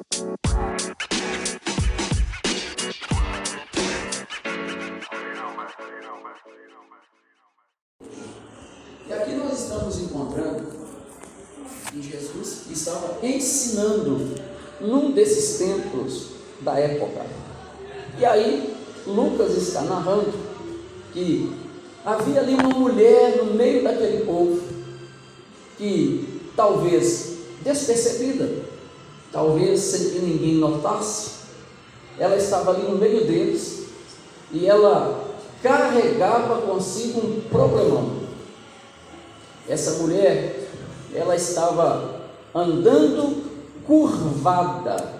E aqui nós estamos encontrando que Jesus estava ensinando num desses templos da época. E aí, Lucas está narrando que havia ali uma mulher no meio daquele povo que talvez despercebida, talvez sem que ninguém notasse, ela estava ali no meio deles e ela carregava consigo um problemão. Essa mulher, ela estava andando curvada.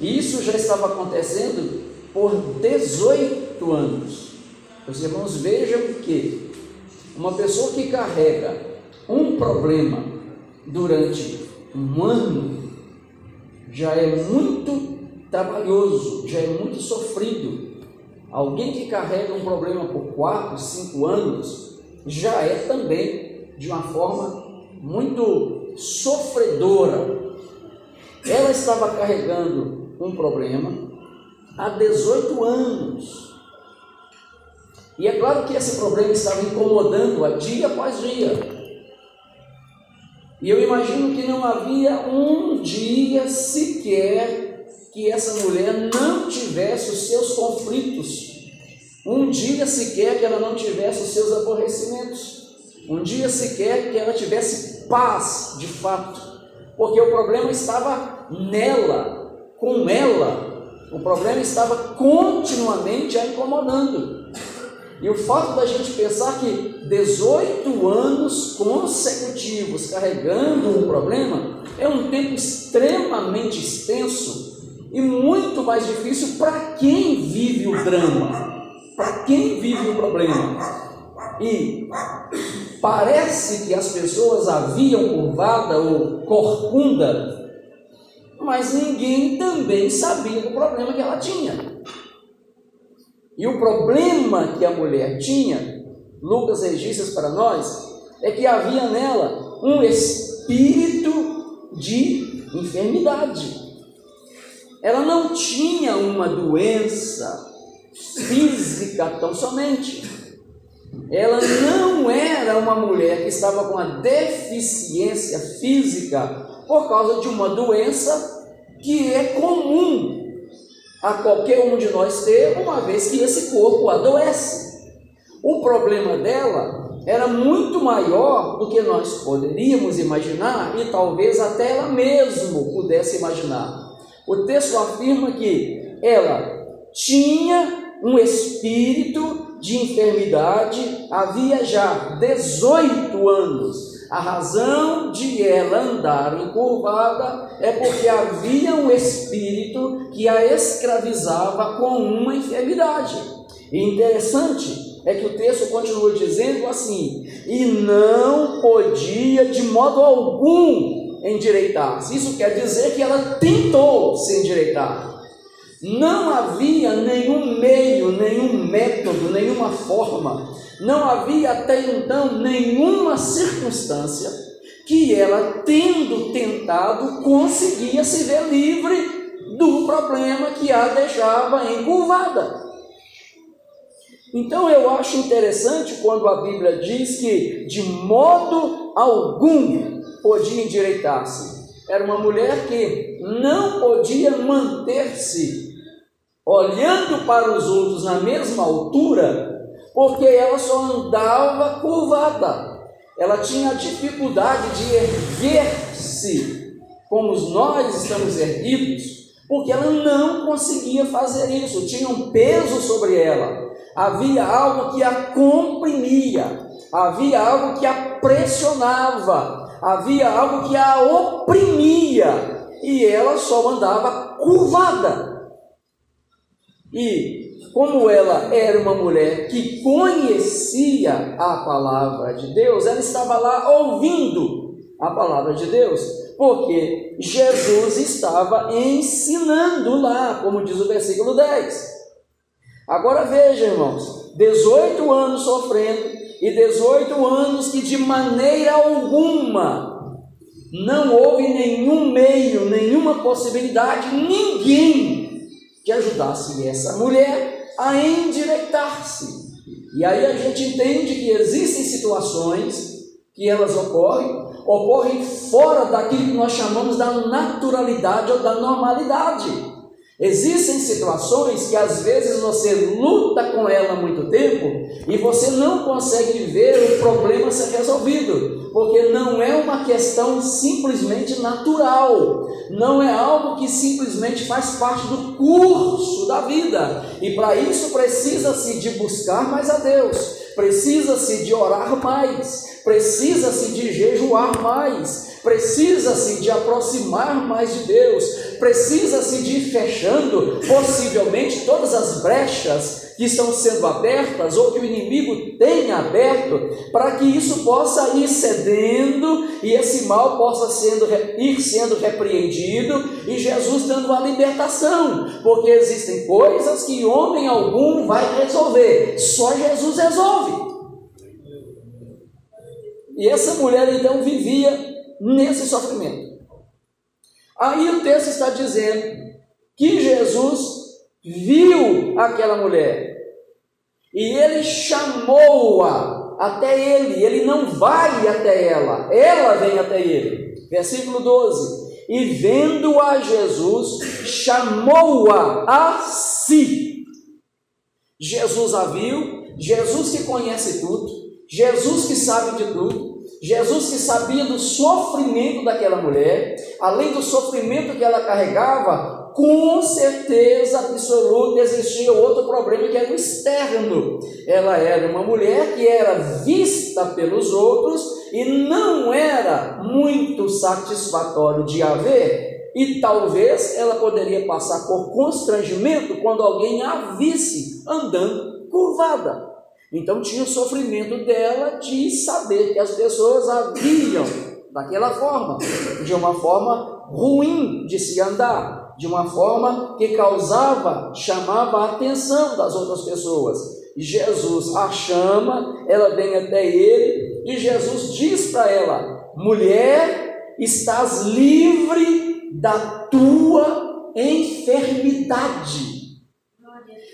E isso já estava acontecendo por 18 anos. Os irmãos vejam que uma pessoa que carrega um problema durante um ano já é muito trabalhoso, já é muito sofrido. Alguém que carrega um problema por 4, 5 anos, já é também de uma forma muito sofredora. Ela estava carregando um problema há 18 anos. E é claro que esse problema estava incomodando-a dia após dia. E eu imagino que não havia um dia sequer que essa mulher não tivesse os seus conflitos um dia sequer que ela não tivesse os seus aborrecimentos. Um dia sequer que ela tivesse paz de fato. Porque o problema estava nela, com ela. O problema estava continuamente a incomodando. E o fato da gente pensar que 18 anos consecutivos carregando um problema é um tempo extremamente extenso e muito mais difícil para quem vive o drama para quem vive o problema. E parece que as pessoas haviam curvada ou corcunda, mas ninguém também sabia do problema que ela tinha. E o problema que a mulher tinha, Lucas registra para nós, é que havia nela um espírito de enfermidade. Ela não tinha uma doença física tão somente. Ela não era uma mulher que estava com uma deficiência física por causa de uma doença que é comum a qualquer um de nós ter, uma vez que esse corpo adoece. O problema dela era muito maior do que nós poderíamos imaginar e talvez até ela mesmo pudesse imaginar. O texto afirma que ela tinha um espírito de enfermidade havia já 18 anos. A razão de ela andar encurvada é porque havia um espírito que a escravizava com uma enfermidade. E interessante é que o texto continua dizendo assim: e não podia de modo algum endireitar-se. Isso quer dizer que ela tentou se endireitar. Não havia nenhum meio, nenhum método, nenhuma forma, não havia até então nenhuma circunstância que ela, tendo tentado, conseguia se ver livre do problema que a deixava encurvada. Então eu acho interessante quando a Bíblia diz que de modo algum podia endireitar-se. Era uma mulher que não podia manter-se olhando para os outros na mesma altura, porque ela só andava curvada. Ela tinha dificuldade de erguer-se, como nós estamos erguidos, porque ela não conseguia fazer isso, tinha um peso sobre ela. Havia algo que a comprimia, havia algo que a pressionava, havia algo que a oprimia, e ela só andava curvada. E como ela era uma mulher que conhecia a palavra de Deus, ela estava lá ouvindo a palavra de Deus, porque Jesus estava ensinando lá, como diz o versículo 10. Agora veja, irmãos, 18 anos sofrendo e 18 anos que de maneira alguma não houve nenhum meio, nenhum nenhuma possibilidade, ninguém que ajudasse essa mulher a endireitar-se. E aí a gente entende que existem situações que elas ocorrem, ocorrem fora daquilo que nós chamamos da naturalidade ou da normalidade. Existem situações que às vezes você luta com ela há muito tempo e você não consegue ver o problema ser resolvido, porque não é uma questão simplesmente natural, não é algo que simplesmente faz parte do curso da vida, e para isso precisa-se de buscar mais a Deus, precisa-se de orar mais, precisa-se de jejuar mais, precisa-se de aproximar mais de Deus, precisa-se de ir fechando, possivelmente, todas as brechas que estão sendo abertas ou que o inimigo tem aberto, para que isso possa ir cedendo e esse mal possa sendo, ir sendo repreendido e Jesus dando uma libertação, porque existem coisas que homem algum vai resolver, só Jesus resolve. E essa mulher então vivia nesse sofrimento. Aí o texto está dizendo que Jesus viu aquela mulher. E ele chamou-a até ele, ele não vai até ela, ela vem até ele. Versículo 12: E vendo-a Jesus, chamou-a a si. Jesus a viu, Jesus que conhece tudo, Jesus que sabe de tudo, Jesus que sabia do sofrimento daquela mulher, além do sofrimento que ela carregava, com certeza absoluta existia outro problema que era o externo. Ela era uma mulher que era vista pelos outros e não era muito satisfatório de a ver, e talvez ela poderia passar por constrangimento quando alguém a visse andando curvada. Então tinha o sofrimento dela de saber que as pessoas a viam daquela forma, de uma forma ruim de se andar, de uma forma que causava, chamava a atenção das outras pessoas. E Jesus a chama, ela vem até ele e Jesus diz para ela: mulher, estás livre da tua enfermidade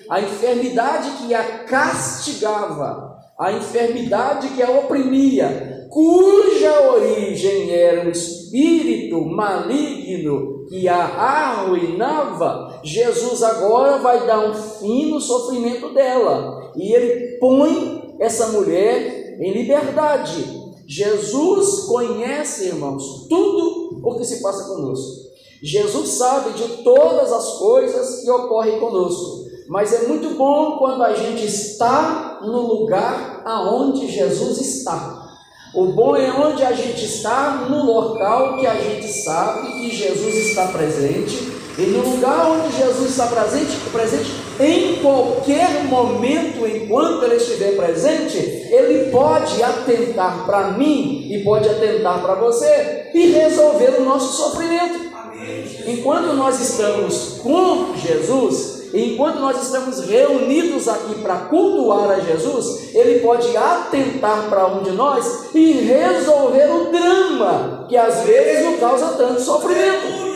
a enfermidade que a castigava, a enfermidade que a oprimia, cuja origem era um espírito maligno que a arruinava, Jesus agora vai dar um fim no sofrimento dela e ele põe essa mulher em liberdade. Jesus conhece, irmãos, tudo o que se passa conosco. Jesus sabe de todas as coisas que ocorrem conosco. Mas é muito bom quando a gente está no lugar aonde Jesus está. O bom é onde a gente está, no local que a gente sabe que Jesus está presente, e no lugar onde Jesus está presente, presente em qualquer momento, enquanto ele estiver presente, ele pode atentar para mim e pode atentar para você e resolver o nosso sofrimento. Enquanto nós estamos com Jesus, enquanto nós estamos reunidos aqui para cultuar a Jesus, Ele pode atentar para um de nós e resolver o drama que às vezes nos causa tanto sofrimento.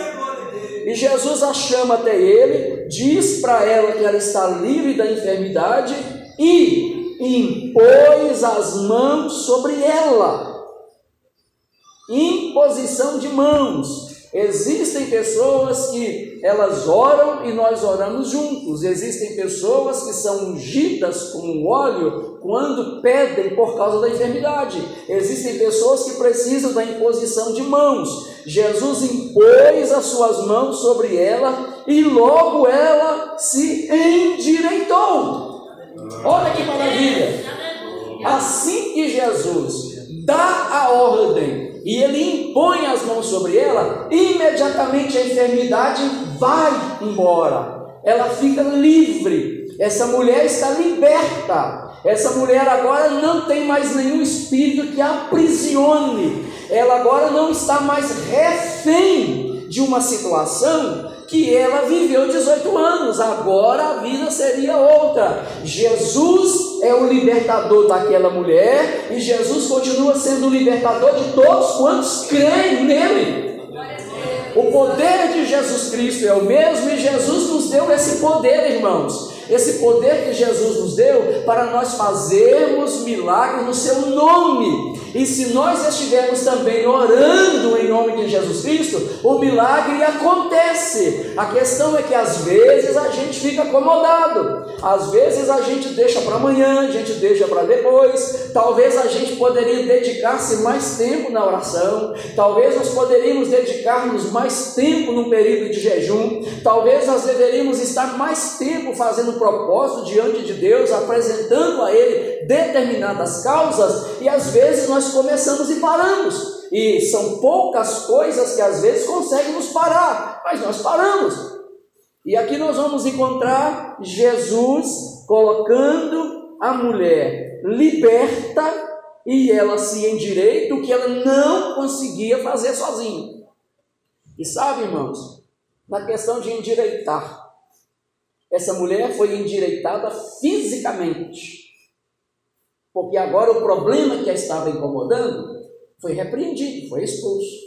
E Jesus a chama até ele, diz para ela que ela está livre da enfermidade e impôs as mãos sobre ela. Imposição de mãos. Existem pessoas que elas oram e nós oramos juntos. Existem pessoas que são ungidas com óleo quando pedem por causa da enfermidade. Existem pessoas que precisam da imposição de mãos. Jesus impôs as suas mãos sobre ela e logo ela se endireitou. Olha que maravilha! Assim que Jesus dá a ordem e ele impõe as mãos sobre ela, imediatamente a enfermidade vai embora. Ela fica livre. Essa mulher está liberta. Essa mulher agora não tem mais nenhum espírito que a aprisione. Ela agora não está mais refém de uma situação que ela viveu 18 anos, agora a vida seria outra. Jesus é o libertador daquela mulher e Jesus continua sendo o libertador de todos quantos creem nele. O poder de Jesus Cristo é o mesmo e Jesus nos deu esse poder, irmãos. Esse poder que Jesus nos deu para nós fazermos milagres no seu nome. E se nós estivermos também orando em nome de Jesus Cristo, o milagre acontece. A questão é que às vezes a gente fica acomodado, às vezes a gente deixa para amanhã, a gente deixa para depois. Talvez a gente poderia dedicar-se mais tempo na oração, talvez nós poderíamos dedicar-nos mais tempo no período de jejum, talvez nós deveríamos estar mais tempo fazendo propósito diante de Deus, apresentando a Ele determinadas causas, e às vezes nós começamos e paramos. E são poucas coisas que às vezes conseguem nos parar, mas nós paramos. E aqui nós vamos encontrar Jesus colocando a mulher liberta e ela se endireita o que ela não conseguia fazer sozinha. E sabe, irmãos, na questão de endireitar, essa mulher foi endireitada fisicamente. Porque agora o problema que a estava incomodando foi repreendido, foi expulso.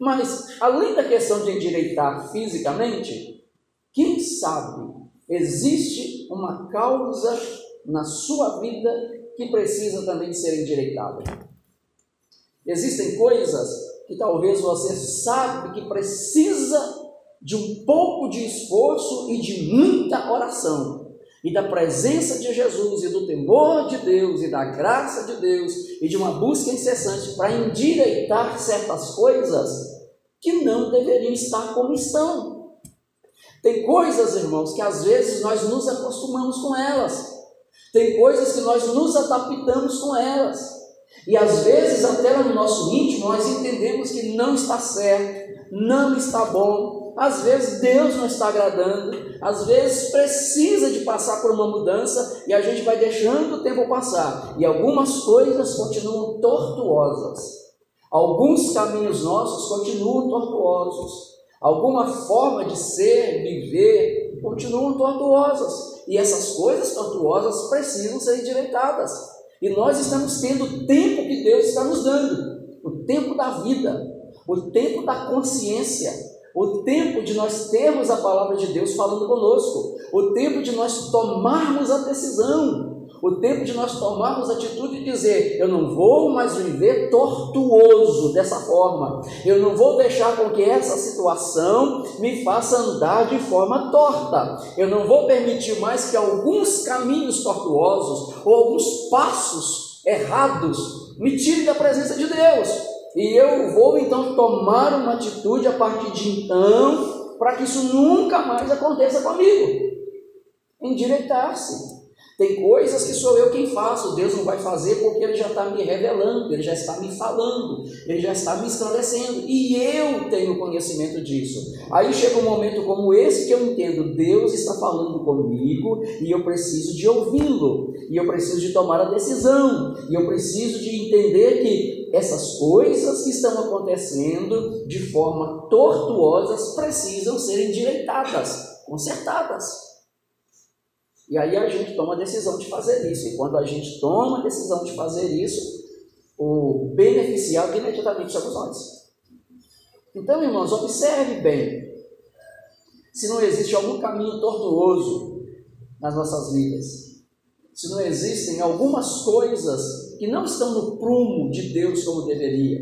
Mas, além da questão de endireitar fisicamente, quem sabe existe uma causa na sua vida que precisa também ser endireitada. Existem coisas que talvez você sabe que precisa de um pouco de esforço e de muita oração e da presença de Jesus e do temor de Deus e da graça de Deus e de uma busca incessante para endireitar certas coisas que não deveriam estar como estão. Tem coisas, irmãos, que às vezes nós nos acostumamos com elas. Tem coisas que nós nos adaptamos com elas. E às vezes, até no nosso íntimo, nós entendemos que não está certo, não está bom, às vezes Deus não está agradando, às vezes precisa de passar por uma mudança e a gente vai deixando o tempo passar e algumas coisas continuam tortuosas. Alguns caminhos nossos continuam tortuosos. Alguma forma de ser, viver, continuam tortuosas. E essas coisas tortuosas precisam ser endireitadas. E nós estamos tendo o tempo que Deus está nos dando o tempo da vida, o tempo da consciência, o tempo de nós termos a palavra de Deus falando conosco, o tempo de nós tomarmos a decisão, o tempo de nós tomarmos a atitude de dizer: eu não vou mais viver tortuoso dessa forma, eu não vou deixar com que essa situação me faça andar de forma torta, eu não vou permitir mais que alguns caminhos tortuosos ou alguns passos errados me tirem da presença de Deus. E eu vou então tomar uma atitude a partir de então, para que isso nunca mais aconteça comigo. Endireitar-se. Tem coisas que sou eu quem faço, Deus não vai fazer porque Ele já está me revelando, Ele já está me falando, Ele já está me esclarecendo, e eu tenho conhecimento disso. Aí chega um momento como esse que eu entendo, Deus está falando comigo e eu preciso de ouvi-lo, e eu preciso de tomar a decisão, e eu preciso de entender que essas coisas que estão acontecendo de forma tortuosas precisam ser endireitadas, consertadas. E aí a gente toma a decisão de fazer isso. E quando a gente toma a decisão de fazer isso, o beneficiado imediatamente somos nós. Então, irmãos, observe bem se não existe algum caminho tortuoso nas nossas vidas. Se não existem algumas coisas que não estão no prumo de Deus como deveria.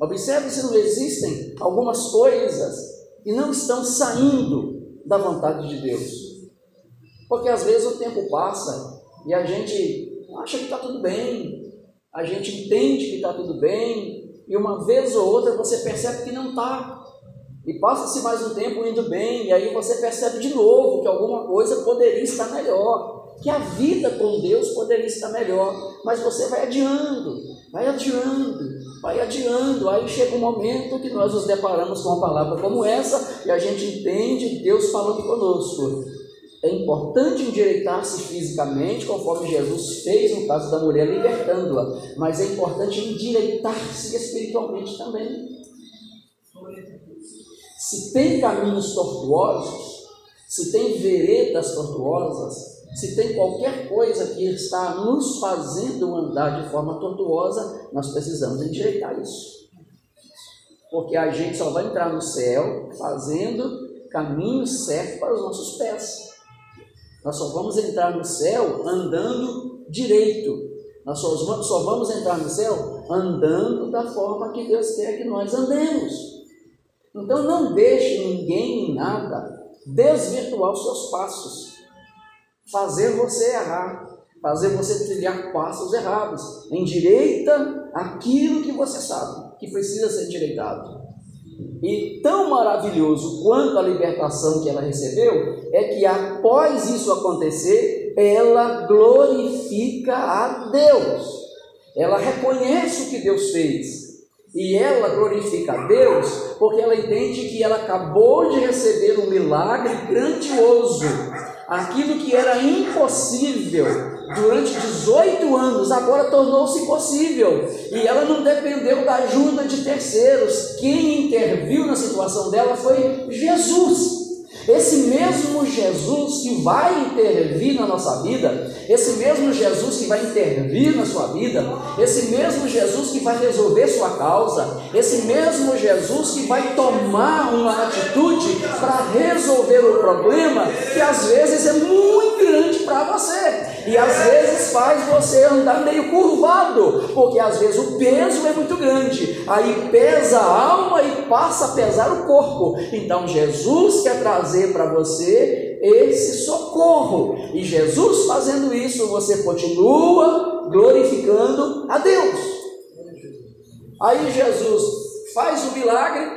Observe se não existem algumas coisas que não estão saindo da vontade de Deus. Porque às vezes o tempo passa e a gente acha que está tudo bem, a gente entende que está tudo bem, e uma vez ou outra você percebe que não está. E passa-se mais um tempo indo bem, e aí você percebe de novo que alguma coisa poderia estar melhor, que a vida com Deus poderia estar melhor, mas você vai adiando, vai adiando, vai adiando. Aí chega um momento que nós nos deparamos com uma palavra como essa e a gente entende Deus falando conosco. É importante endireitar-se fisicamente, conforme Jesus fez no caso da mulher, libertando-a, mas é importante endireitar-se espiritualmente também. Se tem caminhos tortuosos, se tem veredas tortuosas, se tem qualquer coisa que está nos fazendo andar de forma tortuosa, nós precisamos endireitar isso. Porque a gente só vai entrar no céu fazendo caminho certo para os nossos pés. Nós só vamos entrar no céu andando direito. Nós só, vamos entrar no céu andando da forma que Deus quer que nós andemos. Então não deixe ninguém em nada desvirtuar os seus passos, fazer você errar, fazer você trilhar passos errados. Endireita aquilo que você sabe que precisa ser endireitado. E tão maravilhoso quanto a libertação que ela recebeu é que após isso acontecer, ela glorifica a Deus. Ela reconhece o que Deus fez. E ela glorifica a Deus porque ela entende que ela acabou de receber um milagre grandioso. Aquilo que era impossível durante 18 anos, agora tornou-se possível. E ela não dependeu da ajuda de terceiros. Quem interviu na situação dela foi Jesus. Esse mesmo Jesus que vai intervir na nossa vida, esse mesmo Jesus que vai intervir na sua vida, esse mesmo Jesus que vai resolver sua causa, esse mesmo Jesus que vai tomar uma atitude para resolver o problema que às vezes é muito grande para você e às vezes faz você andar meio curvado, porque às vezes o peso é muito grande, aí pesa a alma e passa a pesar o corpo. Então Jesus quer trazer para você esse socorro, e Jesus fazendo isso, você continua glorificando a Deus. Aí Jesus faz o milagre,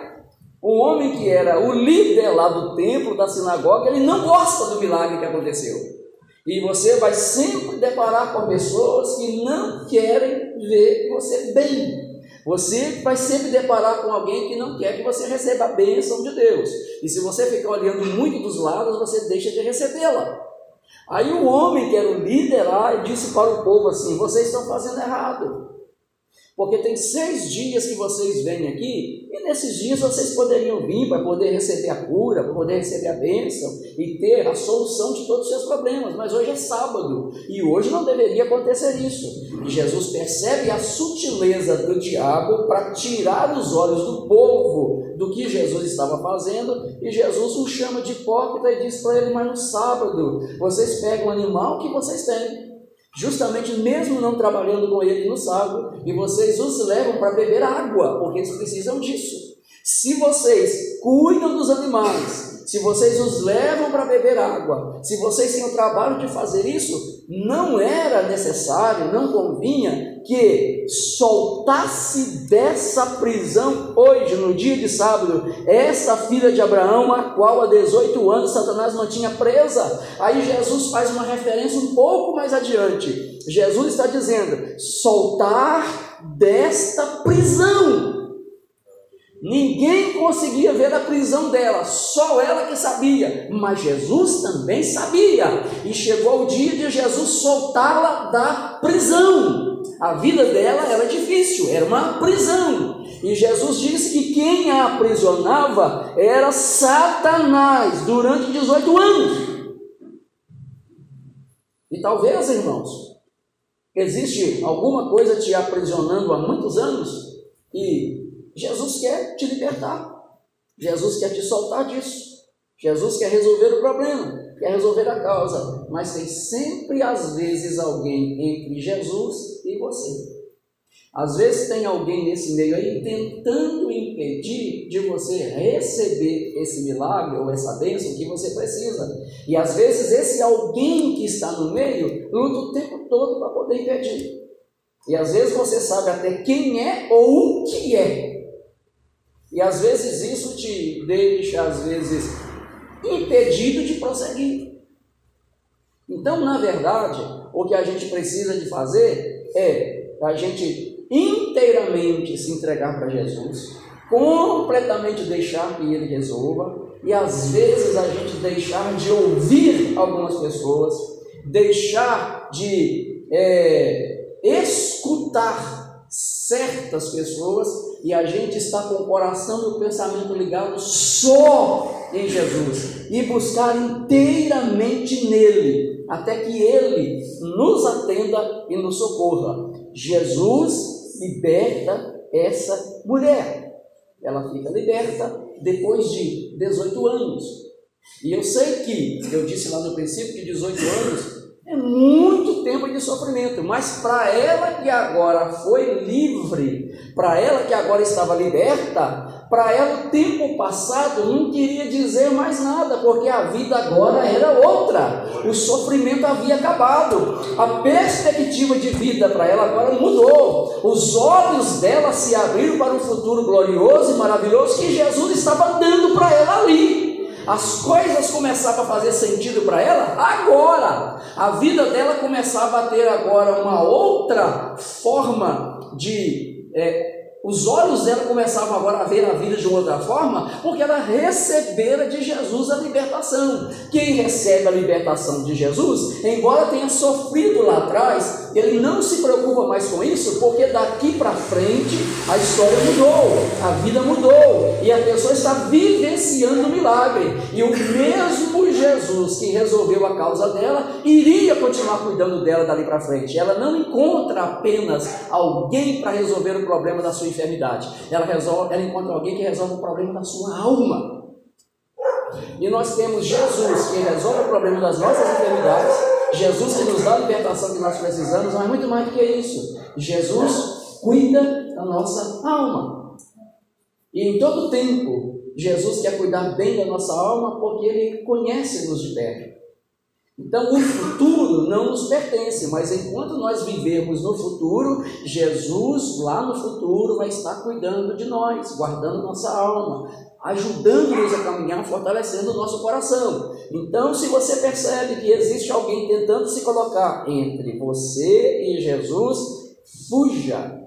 o homem que era o líder lá do templo, da sinagoga, ele não gosta do milagre que aconteceu. E você vai sempre deparar com pessoas que não querem ver você bem. Você vai sempre deparar com alguém que não quer que você receba a bênção de Deus. E se você ficar olhando muito dos lados, você deixa de recebê-la. Aí o homem que era o líder lá disse para o povo assim: vocês estão fazendo errado. Porque tem seis dias que vocês vêm aqui, e nesses dias vocês poderiam vir para poder receber a cura, para poder receber a bênção e ter a solução de todos os seus problemas. Mas hoje é sábado, e hoje não deveria acontecer isso. E Jesus percebe a sutileza do diabo para tirar os olhos do povo do que Jesus estava fazendo, e Jesus o chama de hipócrita e diz para ele: Mas no sábado vocês pegam o animal que vocês têm justamente mesmo não trabalhando com ele no sábado, e vocês os levam para beber água, porque eles precisam disso. Se vocês cuidam dos animais, se vocês os levam para beber água, se vocês têm o trabalho de fazer isso, não era necessário, não convinha que soltasse dessa prisão hoje, no dia de sábado, essa filha de Abraão, a qual há 18 anos Satanás mantinha presa. Aí Jesus faz uma referência um pouco mais adiante. Jesus está dizendo: soltar desta prisão. Ninguém conseguia ver a prisão dela, só ela que sabia, mas Jesus também sabia. E chegou o dia de Jesus soltá-la da prisão. A vida dela era difícil, era uma prisão. E Jesus disse que quem a aprisionava era Satanás durante 18 anos. E talvez, irmãos, existe alguma coisa te aprisionando há muitos anos e Jesus quer te libertar. Jesus quer te soltar disso. Jesus quer resolver o problema, quer resolver a causa, mas tem sempre, às vezes, alguém entre Jesus e você. Às vezes tem alguém nesse meio aí tentando impedir de você receber esse milagre ou essa bênção que você precisa. E às vezes esse alguém que está no meio luta o tempo todo para poder impedir. E às vezes você sabe até quem é ou o que é, e às vezes isso te deixa, às vezes, impedido de prosseguir. Então, na verdade, o que a gente precisa de fazer é a gente inteiramente se entregar para Jesus, completamente deixar que Ele resolva, e às vezes a gente deixar de ouvir algumas pessoas, deixar de é, escutar certas pessoas e a gente está com o coração e o pensamento ligado só em Jesus e buscar inteiramente nele, até que ele nos atenda e nos socorra. Jesus liberta essa mulher. ela fica liberta depois de 18 anos. E eu sei que, eu disse lá no princípio que 18 anos é muito tempo de sofrimento, mas para ela que agora foi livre, para ela que agora estava liberta, para ela, o tempo passado não queria dizer mais nada, porque a vida agora era outra. O sofrimento havia acabado. A perspectiva de vida para ela agora mudou. Os olhos dela se abriram para um futuro glorioso e maravilhoso que Jesus estava dando para ela ali. As coisas começavam a fazer sentido para ela agora. A vida dela começava a ter agora uma outra forma de é, os olhos dela começavam agora a ver a vida de outra forma, porque ela recebera de Jesus a libertação. Quem recebe a libertação de Jesus, embora tenha sofrido lá atrás, ele não se preocupa mais com isso, porque daqui para frente a história mudou, a vida mudou, e a pessoa está vivenciando o milagre. E o mesmo Jesus que resolveu a causa dela, iria continuar cuidando dela dali para frente. Ela não encontra apenas alguém para resolver o problema da sua enfermidade. Ela, resolve, ela encontra alguém que resolve o problema da sua alma. E nós temos Jesus que resolve o problema das nossas enfermidades, Jesus que nos dá a libertação que nós precisamos, mas muito mais do que isso. Jesus cuida da nossa alma. E em todo tempo, Jesus quer cuidar bem da nossa alma porque Ele conhece-nos de perto. Então, o futuro não nos pertence, mas enquanto nós vivemos no futuro, Jesus lá no futuro vai estar cuidando de nós, guardando nossa alma, ajudando-nos a caminhar, fortalecendo o nosso coração. Então, se você percebe que existe alguém tentando se colocar entre você e Jesus, fuja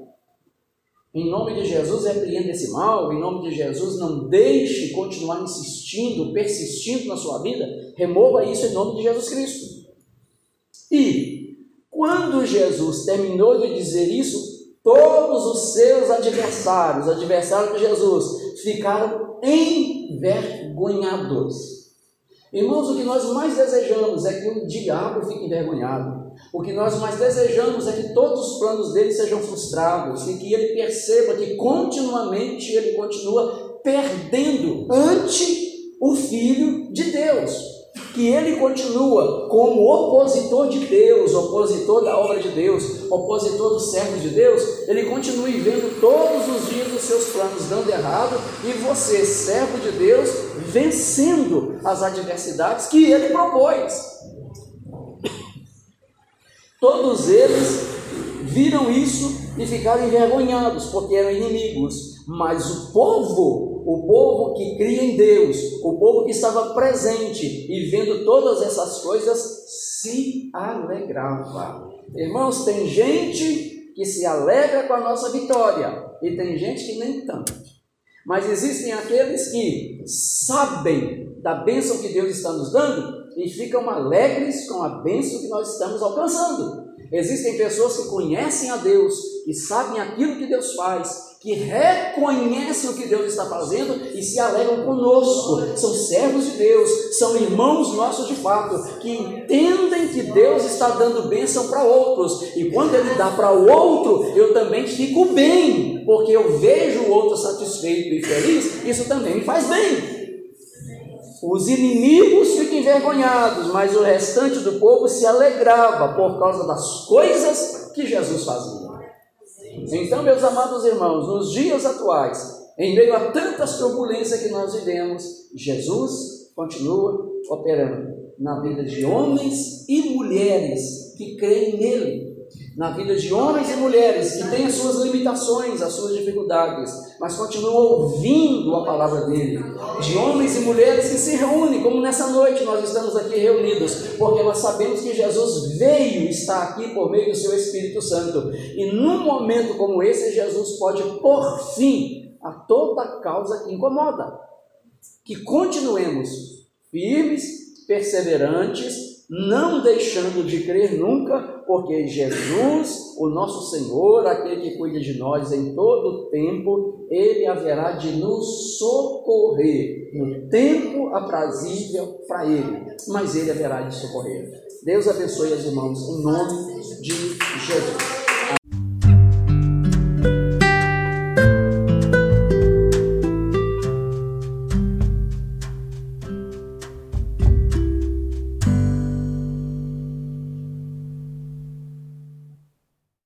em nome de Jesus, repreenda esse mal. Em nome de Jesus, não deixe continuar insistindo, persistindo na sua vida. Remova isso em nome de Jesus Cristo. E quando Jesus terminou de dizer isso, todos os seus adversários, adversários de Jesus, ficaram envergonhados. Irmãos, o que nós mais desejamos é que o diabo fique envergonhado. O que nós mais desejamos é que todos os planos dele sejam frustrados e que ele perceba que continuamente ele continua perdendo ante o Filho de Deus. Que ele continua como opositor de Deus, opositor da obra de Deus, opositor dos servos de Deus, ele continue vendo todos os dias os seus planos dando errado e você, servo de Deus, vencendo as adversidades que ele propôs. Todos eles viram isso e ficaram envergonhados, porque eram inimigos. Mas o povo, o povo que cria em Deus, o povo que estava presente e vendo todas essas coisas, se alegrava. Irmãos, tem gente que se alegra com a nossa vitória e tem gente que nem tanto. Mas existem aqueles que sabem da bênção que Deus está nos dando e ficam alegres com a bênção que nós estamos alcançando. Existem pessoas que conhecem a Deus, que sabem aquilo que Deus faz, que reconhecem o que Deus está fazendo e se alegram conosco. São servos de Deus, são irmãos nossos de fato, que entendem que Deus está dando bênção para outros. E quando Ele dá para o outro, eu também fico bem, porque eu vejo o outro satisfeito e feliz, isso também me faz bem. Os inimigos ficam envergonhados, mas o restante do povo se alegrava por causa das coisas que Jesus fazia. Então, meus amados irmãos, nos dias atuais, em meio a tantas turbulências que nós vivemos, Jesus continua operando na vida de homens e mulheres que creem nele na vida de homens e mulheres que têm as suas limitações, as suas dificuldades, mas continuam ouvindo a palavra dele. De homens e mulheres que se reúnem, como nessa noite nós estamos aqui reunidos, porque nós sabemos que Jesus veio estar aqui por meio do seu Espírito Santo. E num momento como esse, Jesus pode pôr fim a toda causa que incomoda. Que continuemos firmes, perseverantes, não deixando de crer nunca, porque Jesus, o nosso Senhor, aquele que cuida de nós em todo o tempo, ele haverá de nos socorrer no tempo aprazível para ele, mas ele haverá de socorrer. Deus abençoe os irmãos em nome de Jesus.